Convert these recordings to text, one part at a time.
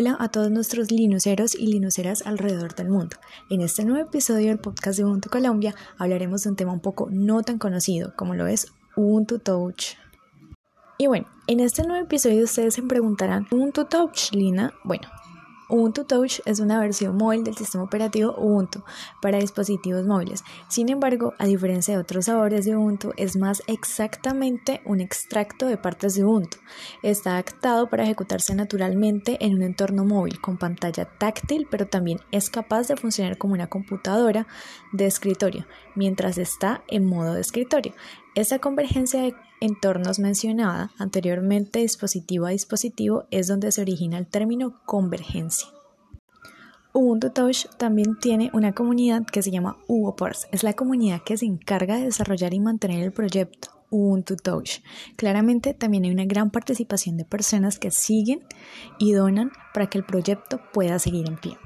Hola a todos nuestros linuceros y linuceras alrededor del mundo. En este nuevo episodio del podcast de Ubuntu Colombia hablaremos de un tema un poco no tan conocido como lo es Ubuntu Touch. Y bueno, en este nuevo episodio ustedes se preguntarán, ¿Ubuntu Touch, Lina? Bueno, Ubuntu Touch es una versión móvil del sistema operativo Ubuntu para dispositivos móviles. Sin embargo, a diferencia de otros sabores de Ubuntu, es más exactamente un extracto de partes de Ubuntu. Está adaptado para ejecutarse naturalmente en un entorno móvil con pantalla táctil, pero también es capaz de funcionar como una computadora de escritorio mientras está en modo de escritorio. Esta convergencia de entornos mencionada anteriormente dispositivo a dispositivo es donde se origina el término convergencia. Ubuntu Touch también tiene una comunidad que se llama UboPorts. Es la comunidad que se encarga de desarrollar y mantener el proyecto Ubuntu Touch. Claramente también hay una gran participación de personas que siguen y donan para que el proyecto pueda seguir en pie.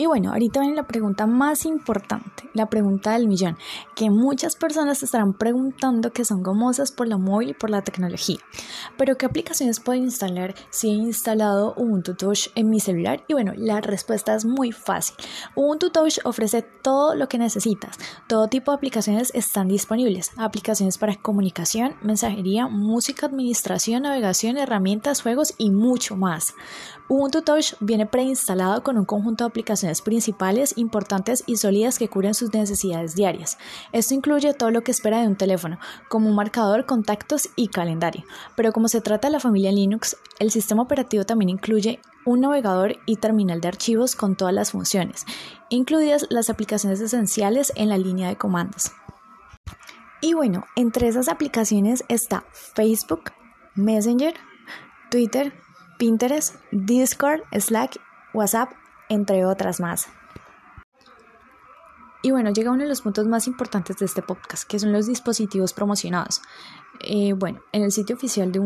Y bueno, ahorita viene la pregunta más importante, la pregunta del millón, que muchas personas estarán preguntando que son gomosas por la móvil y por la tecnología. Pero ¿qué aplicaciones puedo instalar si he instalado Ubuntu Touch en mi celular? Y bueno, la respuesta es muy fácil. Ubuntu Touch ofrece todo lo que necesitas. Todo tipo de aplicaciones están disponibles. Aplicaciones para comunicación, mensajería, música, administración, navegación, herramientas, juegos y mucho más. Ubuntu Touch viene preinstalado con un conjunto de aplicaciones principales, importantes y sólidas que cubren sus necesidades diarias. Esto incluye todo lo que espera de un teléfono, como un marcador, contactos y calendario. Pero como se trata de la familia Linux, el sistema operativo también incluye un navegador y terminal de archivos con todas las funciones, incluidas las aplicaciones esenciales en la línea de comandos. Y bueno, entre esas aplicaciones está Facebook, Messenger, Twitter, Pinterest, Discord, Slack, WhatsApp, entre otras más. Y bueno, llega uno de los puntos más importantes de este podcast, que son los dispositivos promocionados. Eh, bueno, en el sitio oficial de,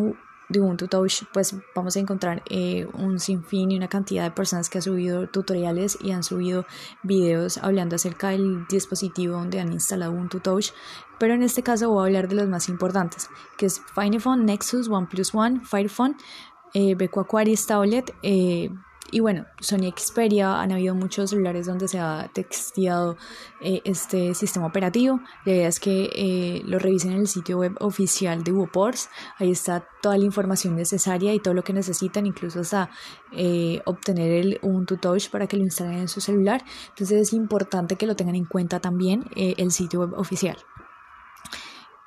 Ubuntu Touch, pues vamos a encontrar eh, un sinfín y una cantidad de personas que han subido tutoriales y han subido videos hablando acerca del dispositivo donde han instalado Ubuntu Touch. Pero en este caso voy a hablar de los más importantes, que es Finephone, Nexus, OnePlus One, Firephone, eh, Beco Aquaris Tablet eh, y bueno, Sony Xperia, han habido muchos celulares donde se ha texteado eh, este sistema operativo. La idea es que eh, lo revisen en el sitio web oficial de UOPORS. Ahí está toda la información necesaria y todo lo que necesitan, incluso hasta obtener el Ubuntu Touch para que lo instalen en su celular. Entonces es importante que lo tengan en cuenta también el sitio web oficial.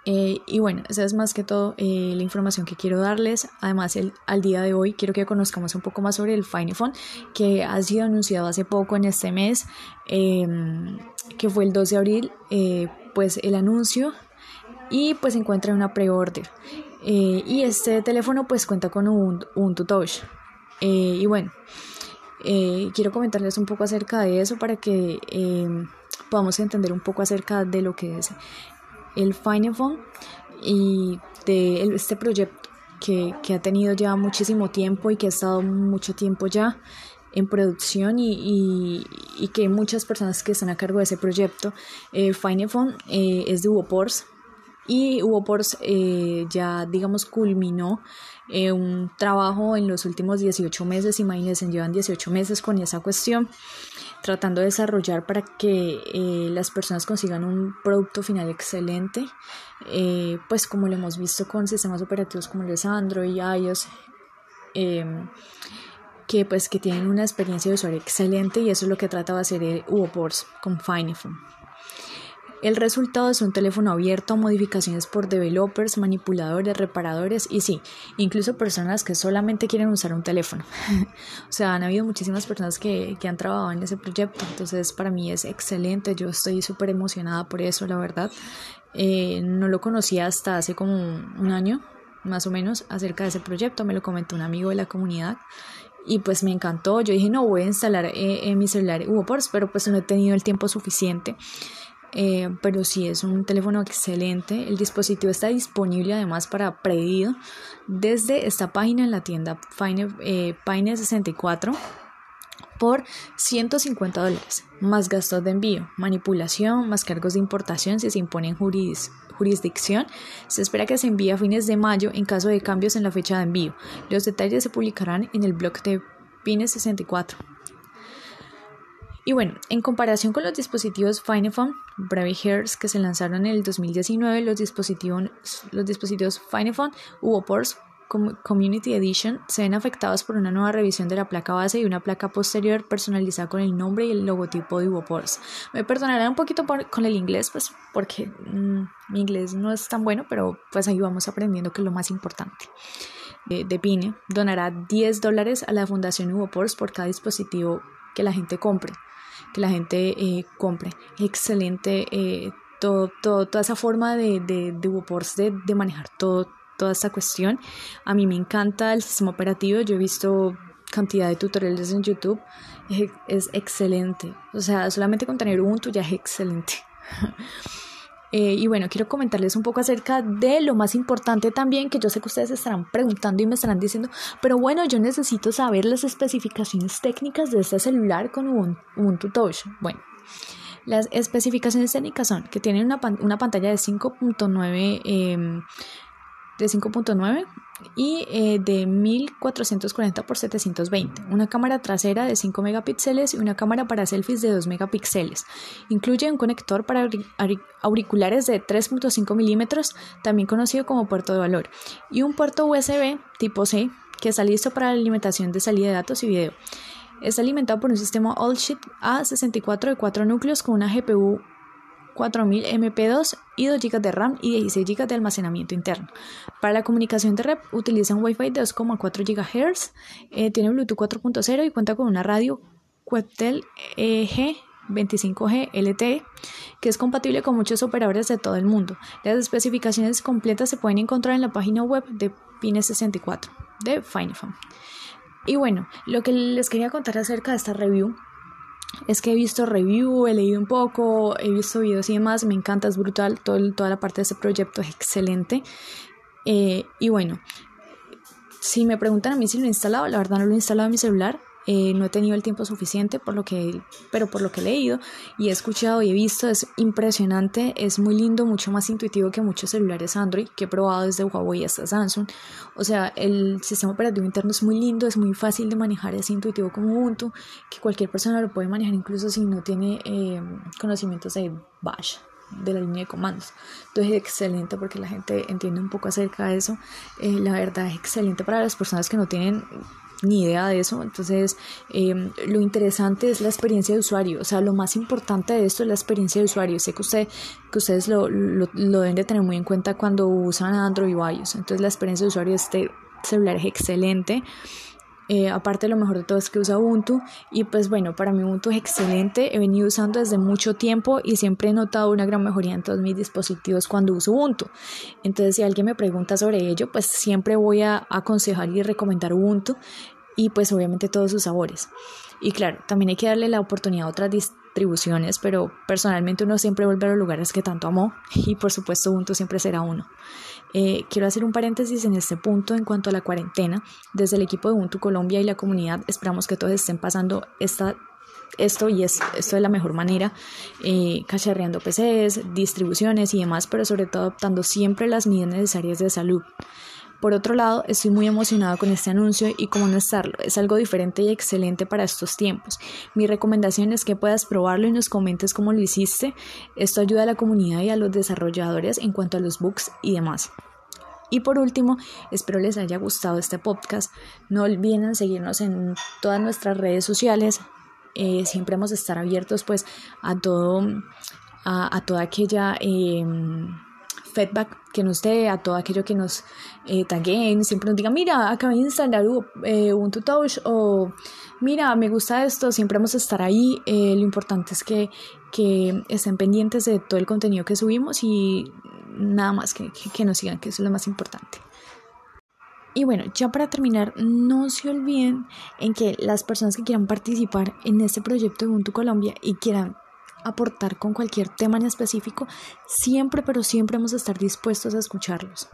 Eh, y bueno, esa es más que todo eh, la información que quiero darles. Además, el, al día de hoy quiero que conozcamos un poco más sobre el Finephone, que ha sido anunciado hace poco en este mes, em, que fue el 2 de abril, eh, pues el anuncio y pues encuentra en una pre-order. y este teléfono pues cuenta con un, un Touch. y bueno, quiero comentarles un poco acerca de eso para que em, podamos entender un poco acerca de lo que es el Finephone y de este proyecto que, ha tenido ya muchísimo tiempo y que ha estado mucho tiempo ya en producción y, que muchas personas que están a cargo de ese proyecto. Eh, Finephone eh, es de Ubopors y Ubopors eh, ya digamos culminó eh, un trabajo en los últimos 18 meses, imagínense, llevan 18 meses con esa cuestión tratando de desarrollar para que eh, las personas consigan un producto final excelente, eh, pues como lo hemos visto con sistemas operativos como los Android iOS, em, que pues que tienen una experiencia de usuario excelente y eso es lo que trata de hacer el UOPORS con Finephone. El resultado es un teléfono abierto modificaciones por developers, manipuladores, reparadores y sí, incluso personas que solamente quieren usar un teléfono. o sea, han habido muchísimas personas que, que, han trabajado en ese proyecto, entonces para mí es excelente, yo estoy súper emocionada por eso, la verdad. Eh, no lo conocía hasta hace como un año, más o menos, acerca de ese proyecto, me lo comentó un amigo de la comunidad y pues me encantó. Yo dije, no, voy a instalar eh, en mi celular UOPORS, pero pues no he tenido el tiempo suficiente. Eh, pero sí es un teléfono excelente. El dispositivo está disponible además para pedido desde esta página en la tienda Fine, eh, 64 por 150 dólares, más gastos de envío, manipulación, más cargos de importación si se impone en jurisdicción. Se espera que se envíe a fines de mayo en caso de cambios en la fecha de envío. Los detalles se publicarán en el blog de Pine 64. Y bueno, en comparación con los dispositivos Finephone, Brave Hairs que se lanzaron en el 2019, los dispositivos, los dispositivos Finephone UOPORS Community Edition se ven afectados por una nueva revisión de la placa base y una placa posterior personalizada con el nombre y el logotipo de UOPORS. Me perdonarán un poquito con el inglés, pues porque mm, mi inglés no es tan bueno, pero pues ahí vamos aprendiendo que es lo más importante. De, Pine donará 10 dólares a la Fundación UOPORS por cada dispositivo que la gente compre que la gente eh, compre. Excelente eh, todo, toda esa forma de, de, de, de, manejar todo, toda esta cuestión. A mí me encanta el sistema operativo, yo he visto cantidad de tutoriales en YouTube, es, es excelente. O sea, solamente con tener Ubuntu ya es excelente. Eh, y bueno, quiero comentarles un poco acerca de lo más importante también, que yo sé que ustedes estarán preguntando y me estarán diciendo, pero bueno, yo necesito saber las especificaciones técnicas de este celular con Ubuntu Touch. Bueno, las especificaciones técnicas son que tiene una, una pantalla de 5.9 eh, de 5.9 y eh, de 1440 x 720, una cámara trasera de 5 megapíxeles y una cámara para selfies de 2 megapíxeles. Incluye un conector para auriculares de 3.5 milímetros, también conocido como puerto de valor, y un puerto USB tipo C que está listo para la alimentación de salida de datos y video. Está alimentado por un sistema All-Ship A64 de 4 núcleos con una GPU 4000 MP2 y 2 GB de RAM y 16 GB de almacenamiento interno. Para la comunicación de red utiliza un Wi-Fi de 2,4 GHz, eh, tiene Bluetooth 4.0 y cuenta con una radio Quetel EG 25G LTE, que es compatible con muchos operadores de todo el mundo. Las especificaciones completas se pueden encontrar en la página web de Pine64 de Finephone. Y bueno, lo que les quería contar acerca de esta review es que he visto review, he leído un poco, he visto videos y demás, me encanta, es brutal, todo, toda la parte de este proyecto es excelente. Eh, y bueno, si me preguntan a mí si lo he instalado, la verdad no lo he instalado en mi celular, eh, no he tenido el tiempo suficiente, por lo que, pero por lo que he leído y he escuchado y he visto, es impresionante, es muy lindo, mucho más intuitivo que muchos celulares Android que he probado desde Huawei hasta Samsung. O sea, el sistema operativo interno es muy lindo, es muy fácil de manejar, es intuitivo como Ubuntu, que cualquier persona lo puede manejar incluso si no tiene eh, conocimientos de Bash de la línea de comandos. Entonces es excelente porque la gente entiende un poco acerca de eso. Eh, la verdad es excelente para las personas que no tienen ni idea de eso. Entonces, em, lo interesante es la experiencia de usuario. O sea, lo más importante de esto es la experiencia de usuario. Sé que, usted, que ustedes lo, lo, lo deben de tener muy en cuenta cuando usan Android o iOS. Entonces, la experiencia de usuario de este celular es excelente. Eh, aparte lo mejor de todo es que usa Ubuntu y pues bueno, para mí Ubuntu es excelente, he venido usando desde mucho tiempo y siempre he notado una gran mejoría en todos mis dispositivos cuando uso Ubuntu. Entonces si alguien me pregunta sobre ello, pues siempre voy a aconsejar y recomendar Ubuntu y pues obviamente todos sus sabores. Y claro, también hay que darle la oportunidad a otras distribuciones, pero personalmente uno siempre vuelve a los lugares que tanto amó y por supuesto Ubuntu siempre será uno. Eh, quiero hacer un paréntesis en este punto en cuanto a la cuarentena. Desde el equipo de Ubuntu Colombia y la comunidad esperamos que todos estén pasando esta esto y es esto de la mejor manera, eh, cacharreando PCs, distribuciones y demás, pero sobre todo adoptando siempre las medidas necesarias de salud. Por otro lado, estoy muy emocionada con este anuncio y cómo no estarlo, es algo diferente y excelente para estos tiempos. Mi recomendación es que puedas probarlo y nos comentes cómo lo hiciste. Esto ayuda a la comunidad y a los desarrolladores en cuanto a los bugs y demás. Y por último, espero les haya gustado este podcast. No olviden seguirnos en todas nuestras redes sociales. Eh, siempre hemos de estar abiertos pues a todo, a, toda aquella... Em, feedback que nos dé, a todo aquello que nos eh, taguen, siempre nos digan, mira, acabé de instalar eh, Ubuntu Touch o mira, me gusta esto, siempre vamos a estar ahí. Eh, lo importante es que, que estén pendientes de todo el contenido que subimos y nada más que, que, nos sigan, que eso es lo más importante. Y bueno, ya para terminar, no se olviden en que las personas que quieran participar en este proyecto de Ubuntu Colombia y quieran aportar con cualquier tema en específico, siempre, pero siempre vamos a estar dispuestos a escucharlos.